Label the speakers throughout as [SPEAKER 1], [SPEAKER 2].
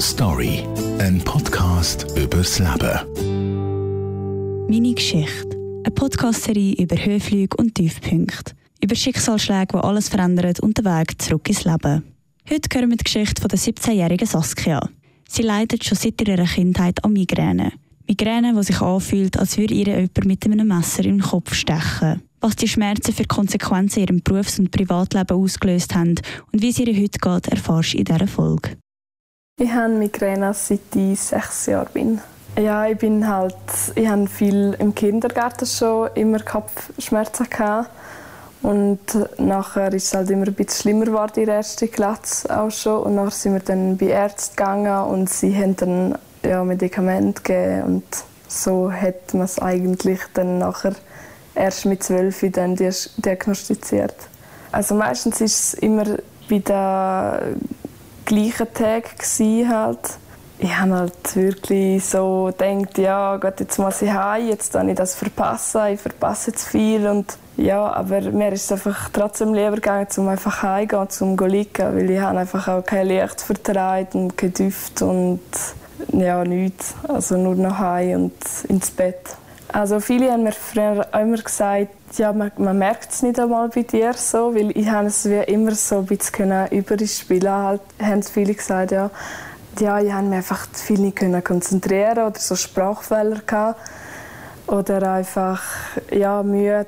[SPEAKER 1] Story, ein Podcast übers Leben.
[SPEAKER 2] Meine Geschichte. Eine Podcast-Serie über Höhenflüge und Tiefpunkte. Über Schicksalsschläge, die alles verändern und den Weg zurück ins Leben. Heute hören wir die Geschichte von der 17-jährigen Saskia. Sie leidet schon seit ihrer Kindheit an Migräne. Migräne, die sich anfühlt, als würde ihr jemand mit einem Messer in den Kopf stechen. Was die Schmerzen für Konsequenzen in ihrem Berufs- und Privatleben ausgelöst haben und wie es ihr heute geht, erfährst du in dieser Folge.
[SPEAKER 3] Ich habe Migräne seit ich sechs Jahre bin. Ja, ich bin halt, ich habe viel im Kindergarten schon immer Kopfschmerzen gehabt. Und nachher ist es halt immer ein bisschen schlimmer geworden in der ersten Klasse auch schon. Und nachher sind wir dann bei Ärzten gegangen und sie haben dann ja, Medikamente gegeben. Und so hat man es eigentlich dann nachher erst mit zwölf dann diagnostiziert. Also meistens ist es immer bei den gleichen Tagen halt. Ich habe halt wirklich so gedacht, ja, Gott, jetzt muss ich heim, jetzt kann ich das verpassen, ich verpasse zu viel und ja, aber mir ist es einfach trotzdem lieber gegangen, um einfach heimzugehen, zum zu liegen, weil ich habe einfach auch kein Licht vertreibt und kein Duft und ja, nichts. Also nur noch heim und ins Bett. Also viele haben mir früher immer gesagt, ja, man, man merkt es nicht einmal bei dir so, weil ich habe es wie immer so ein bisschen überspielen halt, haben viele gesagt, ja, ja, ich habe mich einfach viel nicht können konzentrieren oder so Sprachfehler gehabt oder einfach ja, müde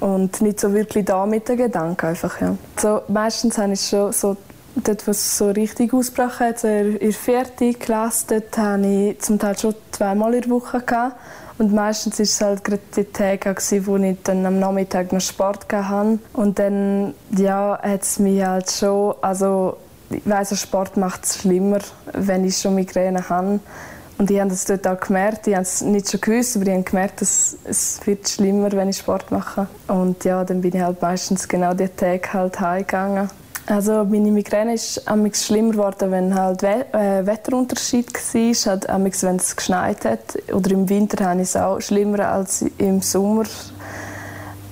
[SPEAKER 3] und nicht so wirklich da mit den Gedanken einfach, ja. So, meistens habe ich schon so dort, was so richtig ausgebrochen hat, in der vierten Klasse, dort hatte ich zum Teil schon zweimal in der Woche gehabt. Und meistens war es halt gerade die Tage, wo ich dann am Nachmittag noch Sport hatte. Und dann, ja, hat es mich halt schon, also ich weiss, Sport macht es schlimmer, wenn ich schon Migräne habe. Und ich habe das dort auch gemerkt. Ich habe es nicht schon gewusst, aber ich habe gemerkt, dass es wird schlimmer, wenn ich Sport mache. Und ja, dann bin ich halt meistens genau die Tage halt heimgegangen. Also meine Migräne ist amigs schlimmer geworden, wenn halt We äh, Wetterunterschied war, halt amigs, wenn es geschneit hat. Oder im Winter habe ich es auch schlimmer als im Sommer.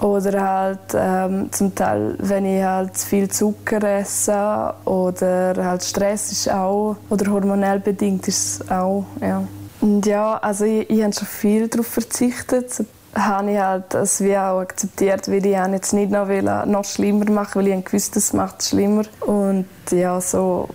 [SPEAKER 3] Oder halt ähm, zum Teil, wenn ich halt viel Zucker esse oder halt Stress ist auch, oder hormonell bedingt ist es auch, ja. Und ja, also ich, ich habe schon viel darauf verzichtet habe ich halt das wie auch akzeptiert, weil ich jetzt nicht noch, will, noch schlimmer machen weil ich gewusst das macht es schlimmer. Und ja, so,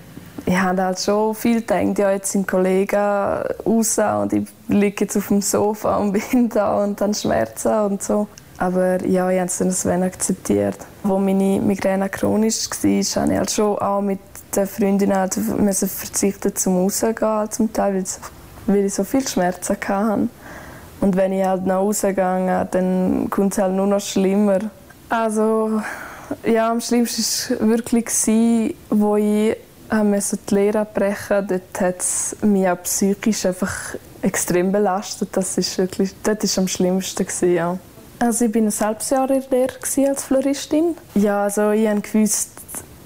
[SPEAKER 3] ich habe halt schon viel gedacht, ja, jetzt sind Kollegen raus und ich liege jetzt auf dem Sofa und bin da und dann Schmerzen und so. Aber ja, ich habe es dann akzeptiert. Als meine Migräne chronisch war, habe ich halt schon auch mit den Freundinnen halt verzichten zum Rausgehen, zum Teil, weil ich so viele Schmerzen hatte. Und wenn ich halt nach Hause gehe, dann kommt es halt nur noch schlimmer. Also, ja, am schlimmsten war wirklich, wo ich die Lehre abbrechen musste. Dort hat es mich auch psychisch einfach extrem belastet. Das ist wirklich, dort war am schlimmsten. ja. Also ich war ein halbes in der Lehre als Floristin. Ja, also ich habe gewusst,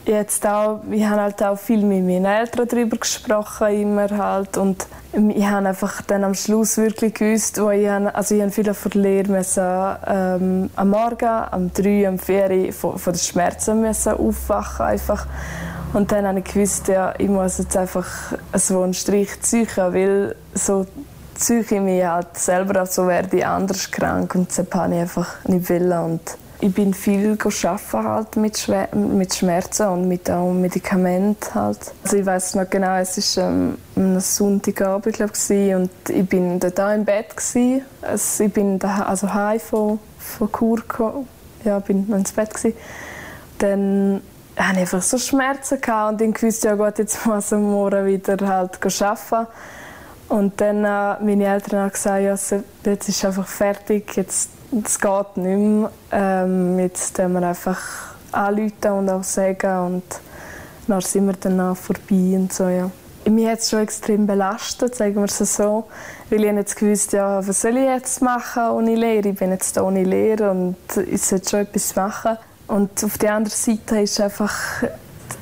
[SPEAKER 3] jetzt auch, ich habe halt auch viel mit meinen Eltern darüber gesprochen, immer halt. Und ich habe einfach dann am Schluss wirklich gewusst, wo ich, habe, also ich habe viel von der Lehre müssen, ähm, am Morgen, am 3, am 4 von, von den Schmerzen müssen aufwachen einfach. Und dann habe ich gewusst, ja, ich muss jetzt einfach so einen Strich ziehen, weil so ziehe ich mich halt selber, so werde ich anders krank und das habe ich einfach nicht wollen. Und ich bin viel arbeiten halt mit, Schwer mit Schmerzen und mit auch Medikamenten halt. Also ich weiß noch genau, es war ähm, ein Sonntagabend glaub und ich bin auch im Bett. Also ich bin da, also heim von, von Kur ja, bin ins Bett gewesen. Dann hatte ich einfach so Schmerzen und ich wusste ja gut, jetzt muss ich morgen wieder halt arbeiten. Und dann äh, meine Eltern haben gesagt, ja, jetzt ist einfach fertig, jetzt es geht nicht mehr. Ähm, jetzt können wir einfach anrufen und auch sagen und dann sind wir dann vorbei und so, ja. Mich hat es schon extrem belastet, sagen wir es so, weil ich jetzt gewusst ja, was soll ich jetzt machen ohne Lehre? Ich bin jetzt hier ohne Lehre und ich sollte schon etwas machen. Und auf der anderen Seite ist einfach,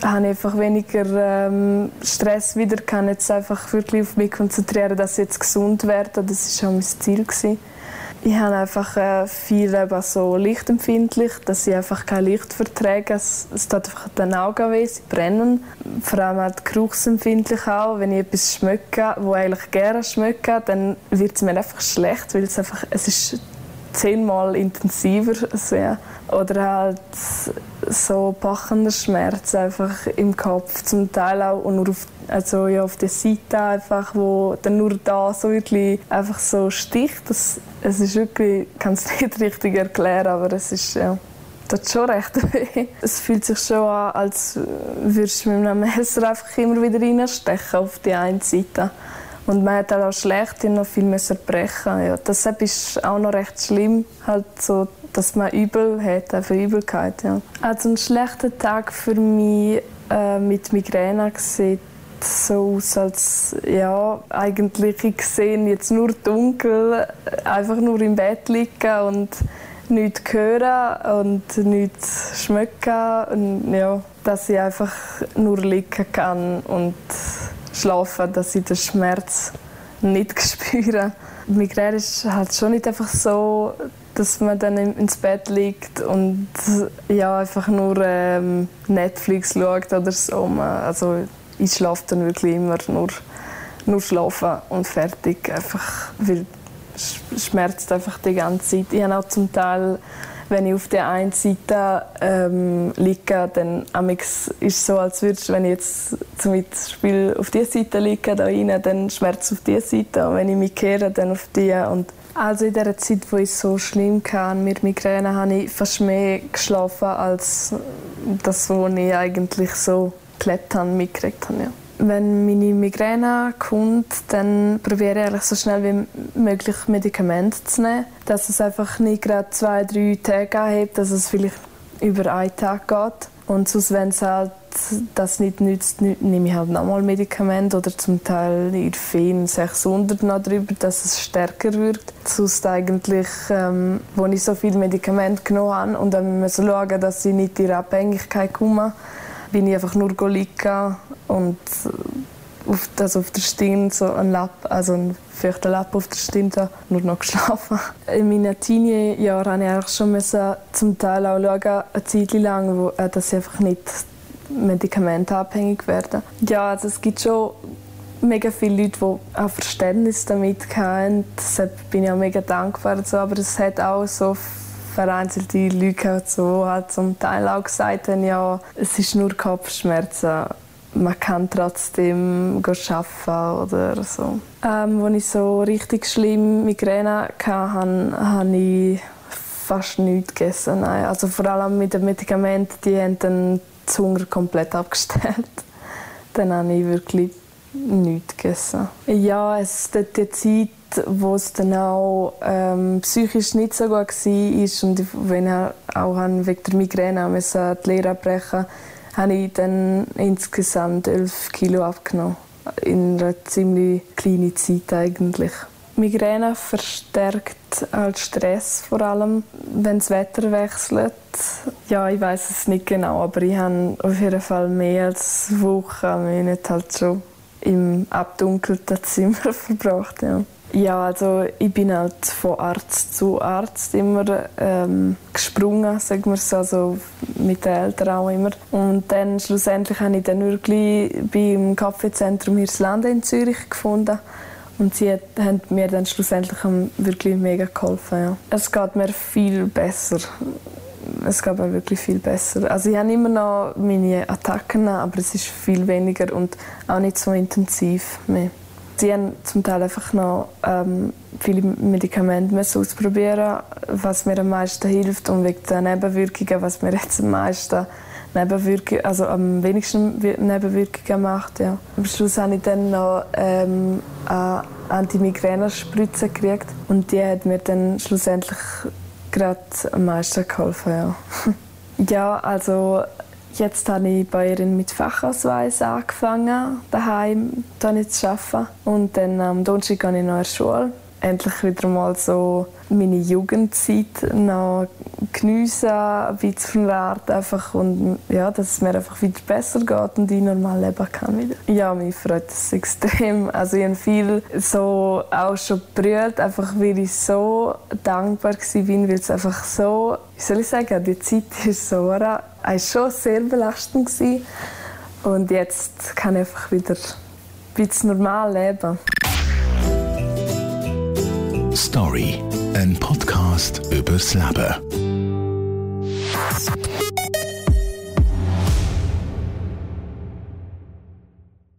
[SPEAKER 3] habe einfach weniger ähm, Stress wieder, kann jetzt einfach wirklich auf mich konzentrieren, dass ich jetzt gesund werde. Das war auch mein Ziel. Gewesen Ich habe einfach äh, viel eben so lichtempfindlich, dass ich einfach kein Licht verträge. Es, es tut einfach den Augen weh, sie brennen. Vor allem halt geruchsempfindlich auch. Wenn ich etwas schmecke, wo ich eigentlich gerne schmecke, dann wird es mir einfach schlecht, weil es einfach, es ist zehnmal intensiver sehr. Oder halt so pachender Schmerz einfach im Kopf, zum Teil auch nur auf, also ja, auf der Seite einfach, wo dann nur da so wirklich einfach so sticht. Das, es ist wirklich, ich kann es nicht richtig erklären, aber es ist ja, tut schon recht weh. Es fühlt sich schon an, als würdest du mit einem Messer einfach immer wieder reinstechen auf die eine Seite. Und man hat auch schlecht noch viel müssen brechen. Ja, das ist auch noch recht schlimm, halt so, dass man übel hat, einfach Übelkeit. Ja. Also ein schlechter Tag für mich äh, mit Migräne sieht so aus, als ja, eigentlich ich sehe jetzt nur dunkel, einfach nur im Bett liegen und nichts hören und nichts schmecken. Und, ja, dass ich einfach nur liegen kann und schlafen, dass ich den Schmerz nicht spüre. Migräne ist halt schon nicht einfach so, dass man dann ins Bett liegt und ja, einfach nur ähm, Netflix schaut oder so. Also ich schlafe dann wirklich immer nur, nur schlafen und fertig. Einfach, weil schmerzt einfach die ganze Zeit. Ich habe auch zum Teil wenn ich auf der einen Seite ähm, liege, dann ist es so, als würde wenn ich jetzt zum Beispiel auf dieser Seite liege, da rein, dann schmerzt es auf dieser Seite und wenn ich mich kehre, dann auf die. Und also in der Zeit, wo ich so schlimm hatte mit Migräne, habe ich fast mehr geschlafen als das, was ich eigentlich so gelebt habe, mitgekriegt habe. Ja wenn meine Migräne kommt, dann probiere ich so schnell wie möglich Medikamente zu nehmen. Dass es einfach nicht gerade zwei, drei Tage anhebt, dass es vielleicht über einen Tag geht. Und sonst, wenn es halt das nicht nützt, nehme ich halt nochmal Medikamente oder zum Teil Irfen 600 noch drüber, dass es stärker wirkt. Sonst eigentlich, ähm, wo ich so viele Medikamente genommen habe und dann müssen wir schauen, dass ich nicht in Abhängigkeit komme, bin ich einfach nur liegen und auf, also auf der Stirn so ein Lapp, also ein feuchter Lapp auf der Stirn, da, nur noch geschlafen. In meinen Teenie-Jahren musste ich schon müssen, zum Teil auch schauen, eine Zeit lang, wo, äh, dass ich einfach nicht medikamentenabhängig werde. Ja, also es gibt schon mega viele Leute, die auch Verständnis damit haben. Deshalb bin ich auch mega dankbar. Aber es hat auch so vereinzelte Leute, die halt zum Teil auch gesagt haben, ja, es ist nur Kopfschmerzen man kann trotzdem arbeiten oder so. Ähm, als ich so richtig schlimm Migräne hatte, habe ich fast nichts gegessen. Nein. Also vor allem mit den Medikamenten, die haben den Hunger komplett abgestellt. dann habe ich wirklich nichts gegessen. Ja, es die Zeit, wo es dann auch ähm, psychisch nicht so gut war und wenn ich auch wegen der Migräne die Lehre abbrechen musste, habe ich dann insgesamt 11 Kilo abgenommen. In einer ziemlich kleinen Zeit eigentlich. Migräne verstärkt halt Stress vor allem, wenn das Wetter wechselt. Ja, ich weiß es nicht genau, aber ich habe auf jeden Fall mehr als Wochen nicht halt schon im abdunkelten Zimmer verbracht. Ja. Ja, also ich bin halt von Arzt zu Arzt immer ähm, gesprungen, sagen wir so, also mit den Eltern auch immer. Und dann schlussendlich habe ich dann wirklich beim Kaffeezentrum Hirslande in Zürich gefunden. Und sie hat, haben mir dann schlussendlich wirklich mega geholfen. Ja. Es geht mir viel besser. Es geht mir wirklich viel besser. Also ich habe immer noch meine Attacken, aber es ist viel weniger und auch nicht so intensiv mehr. Sie haben zum Teil einfach noch ähm, viele Medikamente müssen ausprobieren, was mir am meisten hilft und wegen der Nebenwirkungen, was mir jetzt am meisten Nebenwirkungen, also am wenigsten Nebenwirkungen macht. Ja. Am Schluss habe ich dann noch ähm, eine Antimigräne-Spritze gekriegt und die hat mir dann schlussendlich gerade am meisten geholfen. Ja, ja also Jetzt habe ich bei ihr mit Fachausweis angefangen, daheim zu arbeiten. Und dann am Donnerstag gehe ich noch in die Schule. Endlich wieder mal so meine Jugendzeit noch geniessen, ein bisschen verwehrt einfach und ja, dass es mir einfach wieder besser geht und ich normal leben kann wieder. Ja, mich freut es extrem. Also ich habe viel so auch schon berührt, einfach weil ich so dankbar war, weil es einfach so, wie soll ich sagen, die Zeit ist so war schon sehr belastend gewesen. und jetzt kann ich einfach wieder ein bisschen normal leben.
[SPEAKER 1] Story, ein Podcast übers Leben.